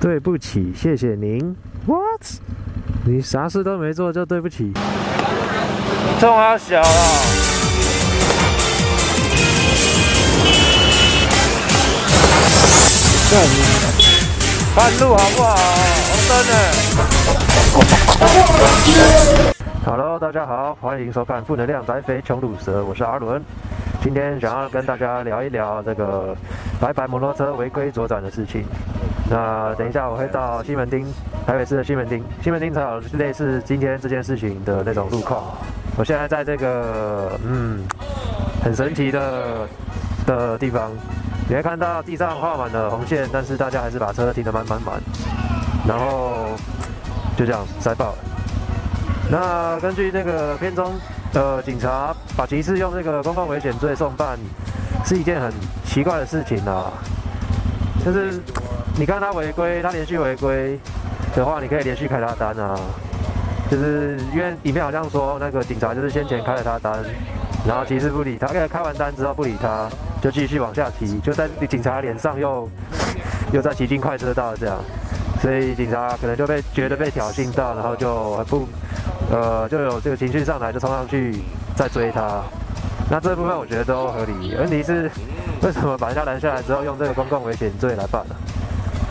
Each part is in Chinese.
对不起，谢谢您。What？你啥事都没做就对不起？冲啊小啊！干你！看路好不好？红灯呢？Hello，大家好，欢迎收看《负能量宅肥穷鲁蛇》，我是阿伦。今天想要跟大家聊一聊这个白白摩托车违规左转的事情。那等一下我会到西门町，台北市的西门町，西门町才有类似今天这件事情的那种路况。我现在在这个嗯很神奇的的地方，你会看到地上画满了红线，但是大家还是把车停得满满满，然后就这样塞爆了。那根据那个片中。呃，警察把骑士用这个公共危险罪送办，是一件很奇怪的事情啊。就是你看他违规，他连续违规的话，你可以连续开他单啊。就是因为里面好像说那个警察就是先前开了他单，然后其实不理他，开完单之后不理他，就继续往下骑，就在警察脸上又又在骑进快车道这样，所以警察可能就被觉得被挑衅到，然后就不。呃，就有这个情绪上来，就冲上去再追他。那这部分我觉得都合理。问题是，为什么把人家拦下来之后，用这个公共危险罪来办呢？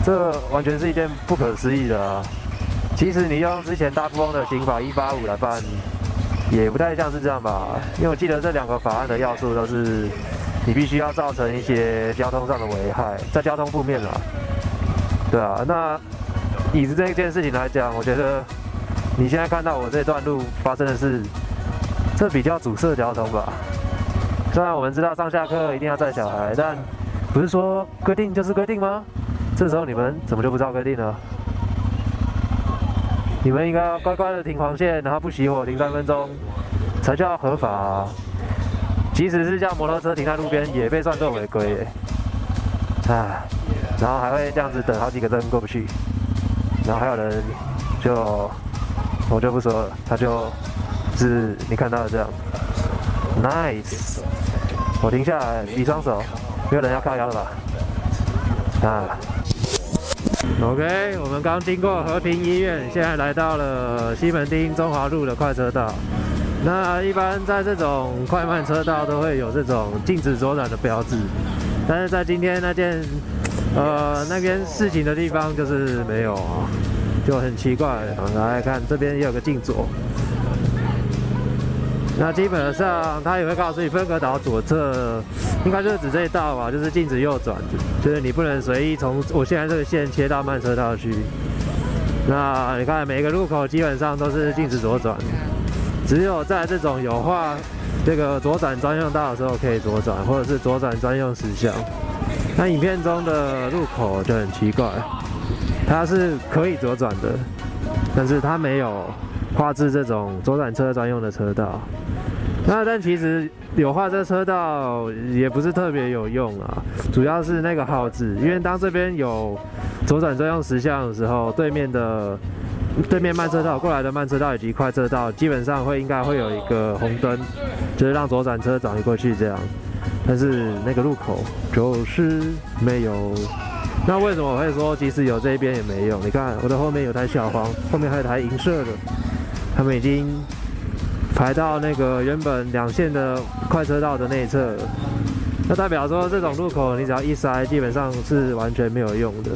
这完全是一件不可思议的啊！其实你用之前大富翁的刑法一八五来办，也不太像是这样吧？因为我记得这两个法案的要素都是，你必须要造成一些交通上的危害，在交通负面了。对啊，那以这一件事情来讲，我觉得。你现在看到我这段路发生的事，这比较阻塞交通吧？虽然我们知道上下课一定要载小孩，但不是说规定就是规定吗？这时候你们怎么就不知道规定呢？你们应该乖乖的停黄线，然后不熄火停三分钟，才叫合法。即使是叫摩托车停在路边，也被算作违规。唉，然后还会这样子等好几个灯过不去，然后还有人就。我就不说了，他就是你看到的这样，nice。我停下来，比双手，没有人要靠腰了吧？啊，OK，我们刚经过和平医院，现在来到了西门町中华路的快车道。那一般在这种快慢车道都会有这种禁止左转的标志，但是在今天那件呃那边事情的地方就是没有啊。就很奇怪，来看这边也有个镜左，那基本上他也会告诉你分隔岛左侧，应该就是指这一道吧，就是禁止右转，就是你不能随意从我现在这个线切到慢车道去。那你看每个路口基本上都是禁止左转，只有在这种有画这个左转专用道的时候可以左转，或者是左转专用石像。那影片中的路口就很奇怪。它是可以左转的，但是它没有画制这种左转车专用的车道。那但其实有画这车道也不是特别有用啊，主要是那个号字，因为当这边有左转专用石像的时候，对面的对面慢车道过来的慢车道以及快车道，基本上会应该会有一个红灯，就是让左转车转移过去这样。但是那个路口就是没有。那为什么我会说即使有这一边也没用？你看我的后面有台小黄，后面还有台银色的，他们已经排到那个原本两线的快车道的内侧，那代表说这种路口你只要一塞，基本上是完全没有用的。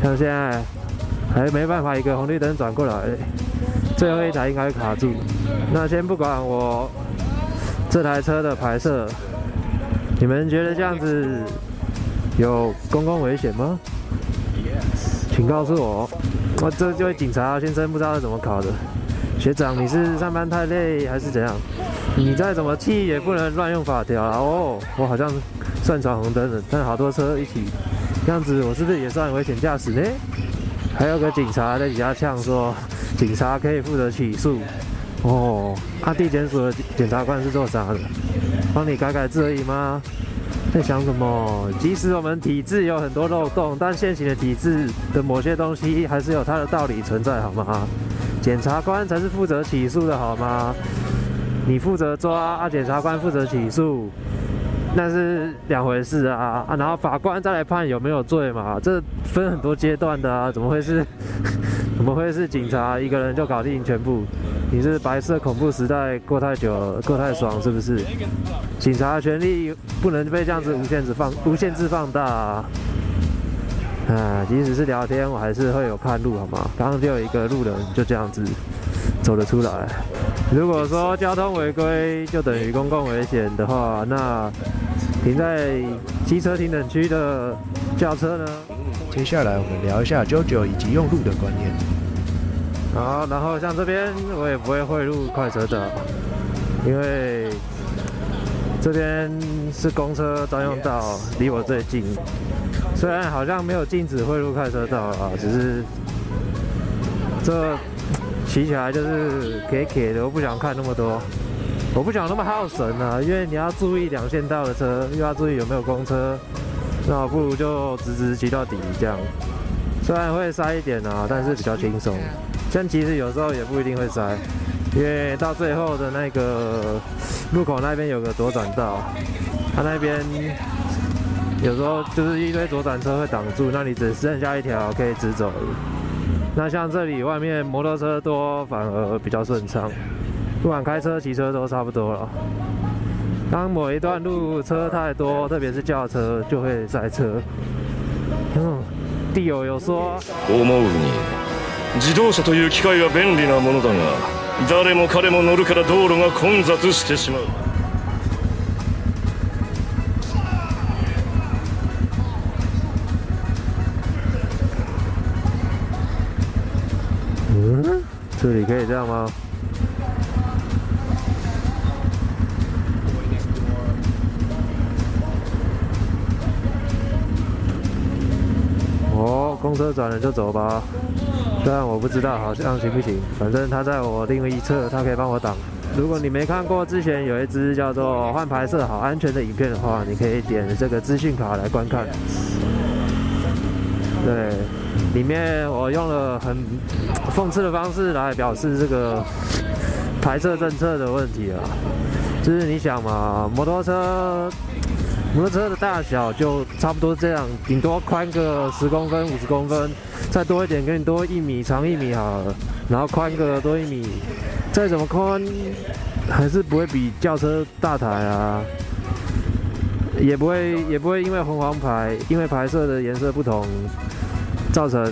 像现在还没办法一个红绿灯转过来，最后一台应该卡住。那先不管我这台车的排色，你们觉得这样子？有公共危险吗？请告诉我。我这这位警察先生不知道是怎么考的。学长，你是上班太累还是怎样？你再怎么气也不能乱用法条啊！哦，我好像算闯红灯了，但好多车一起，这样子我是不是也算危险驾驶呢？还有个警察在底下呛说，警察可以负责起诉。哦，阿地检署的检察官是做啥的？帮你改改字而已吗？在想什么？即使我们体制有很多漏洞，但现行的体制的某些东西还是有它的道理存在，好吗？检察官才是负责起诉的，好吗？你负责抓，啊，检察官负责起诉，那是两回事啊啊！然后法官再来判有没有罪嘛，这分很多阶段的啊，怎么会是 怎么会是警察一个人就搞定全部？你是白色恐怖时代过太久了，过太爽是不是？警察的权力不能被这样子无限制放无限制放大啊！啊，即使是聊天，我还是会有看路好吗？刚刚就有一个路人就这样子走了出来。如果说交通违规就等于公共危险的话，那停在机车停等区的轿车呢？接下来我们聊一下 JoJo 以及用路的观念。好，然后像这边我也不会汇入快车道，因为这边是公车专用道，离我最近。虽然好像没有禁止汇入快车道啊，只是这。骑起来就是给给的，我不想看那么多，我不想那么耗神啊，因为你要注意两线道的车，又要注意有没有公车，那我不如就直直骑到底这样。虽然会塞一点啊，但是比较轻松。但其实有时候也不一定会塞，因为到最后的那个路口那边有个左转道，它那边有时候就是一堆左转车会挡住，那你只剩下一条可以直走。那像这里外面摩托车多，反而比较顺畅。不管开车、骑车都差不多了。当某一段路车太多，特别是轿车，就会塞车。嗯，地友有说。思うに、自動車という機械は便利なものだが、誰も彼も乗るから道路が混雑してしまう。 这里可以这样吗？哦，公车转了就走吧。虽然我不知道好像行不行，反正他在我另一侧，他可以帮我挡。如果你没看过之前有一支叫做“换牌色好安全”的影片的话，你可以点这个资讯卡来观看。对，里面我用了很讽刺的方式来表示这个排色政策的问题啊，就是你想嘛，摩托车摩托车的大小就差不多这样，顶多宽个十公分、五十公分，再多一点给你多一米，长一米好了，然后宽个多一米，再怎么宽还是不会比轿车大台啊。也不会，也不会因为红黄牌，因为牌色的颜色不同，造成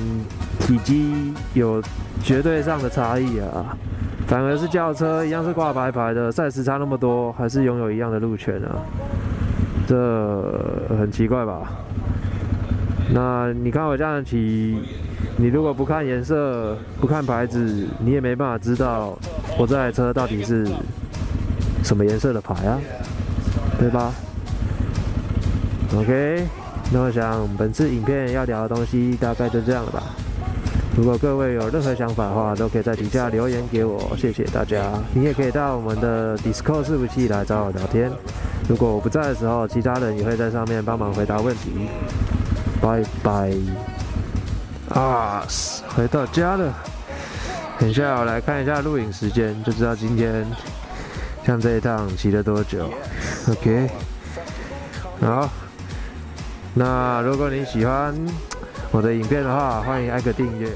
体积有绝对上的差异啊。反而是轿车一样是挂白牌的，赛时差那么多，还是拥有一样的路权啊。这很奇怪吧？那你看我这样骑，你如果不看颜色，不看牌子，你也没办法知道我这台车到底是什么颜色的牌啊，对吧？OK，那我想本次影片要聊的东西大概就这样了吧。如果各位有任何想法的话，都可以在底下留言给我，谢谢大家。你也可以到我们的 Discord 伺服器来找我聊天。如果我不在的时候，其他人也会在上面帮忙回答问题。拜拜。啊，回到家了。等一下我来看一下录影时间，就知道今天像这一趟骑了多久。OK，好。那如果你喜欢我的影片的话，欢迎按个订阅。